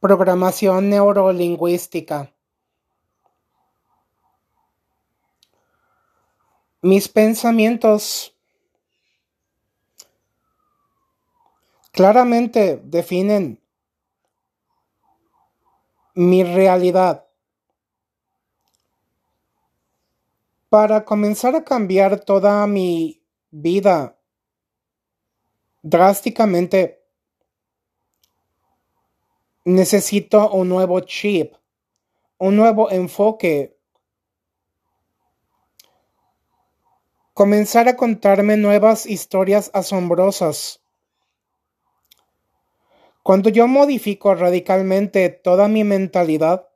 Programación neurolingüística. Mis pensamientos claramente definen mi realidad. Para comenzar a cambiar toda mi vida drásticamente, necesito un nuevo chip, un nuevo enfoque comenzar a contarme nuevas historias asombrosas. Cuando yo modifico radicalmente toda mi mentalidad,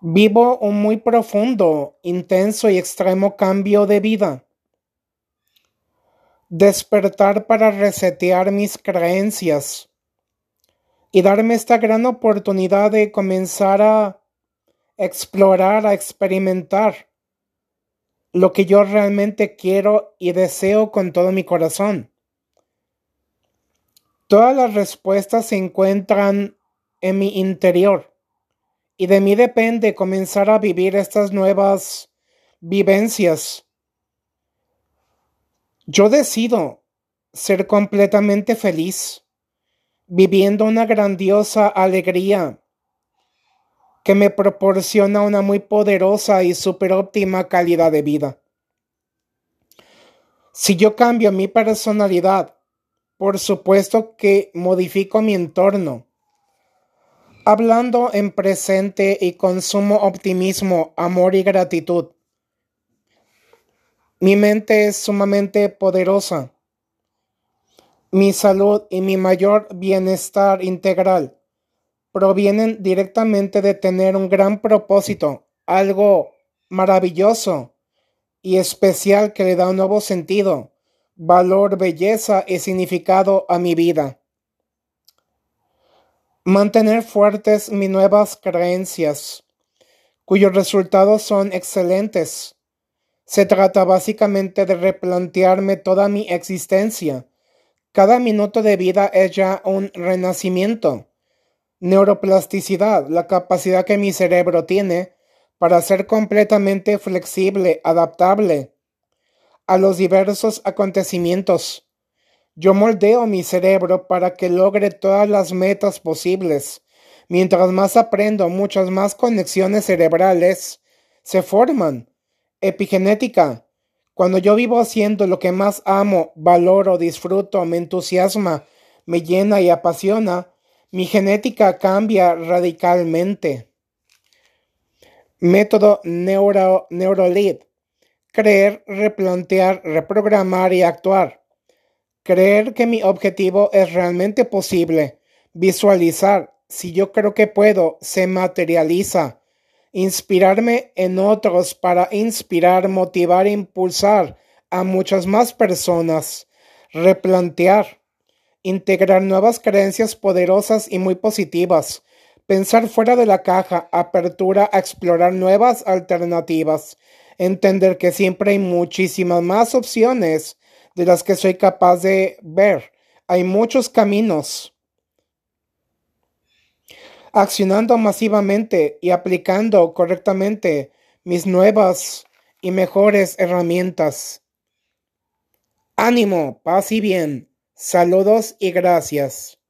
vivo un muy profundo, intenso y extremo cambio de vida. Despertar para resetear mis creencias y darme esta gran oportunidad de comenzar a explorar, a experimentar lo que yo realmente quiero y deseo con todo mi corazón. Todas las respuestas se encuentran en mi interior y de mí depende comenzar a vivir estas nuevas vivencias. Yo decido ser completamente feliz, viviendo una grandiosa alegría que me proporciona una muy poderosa y super óptima calidad de vida. Si yo cambio mi personalidad, por supuesto que modifico mi entorno. Hablando en presente y consumo optimismo, amor y gratitud. Mi mente es sumamente poderosa. Mi salud y mi mayor bienestar integral provienen directamente de tener un gran propósito, algo maravilloso y especial que le da un nuevo sentido, valor, belleza y significado a mi vida. Mantener fuertes mis nuevas creencias, cuyos resultados son excelentes. Se trata básicamente de replantearme toda mi existencia. Cada minuto de vida es ya un renacimiento Neuroplasticidad, la capacidad que mi cerebro tiene para ser completamente flexible, adaptable a los diversos acontecimientos. Yo moldeo mi cerebro para que logre todas las metas posibles. Mientras más aprendo, muchas más conexiones cerebrales se forman. Epigenética. Cuando yo vivo haciendo lo que más amo, valoro, disfruto, me entusiasma, me llena y apasiona, mi genética cambia radicalmente. Método neuro, NeuroLead. Creer, replantear, reprogramar y actuar. Creer que mi objetivo es realmente posible. Visualizar. Si yo creo que puedo, se materializa. Inspirarme en otros para inspirar, motivar e impulsar a muchas más personas. Replantear integrar nuevas creencias poderosas y muy positivas, pensar fuera de la caja, apertura a explorar nuevas alternativas, entender que siempre hay muchísimas más opciones de las que soy capaz de ver. Hay muchos caminos. Accionando masivamente y aplicando correctamente mis nuevas y mejores herramientas. Ánimo, paz y bien. Saludos y gracias.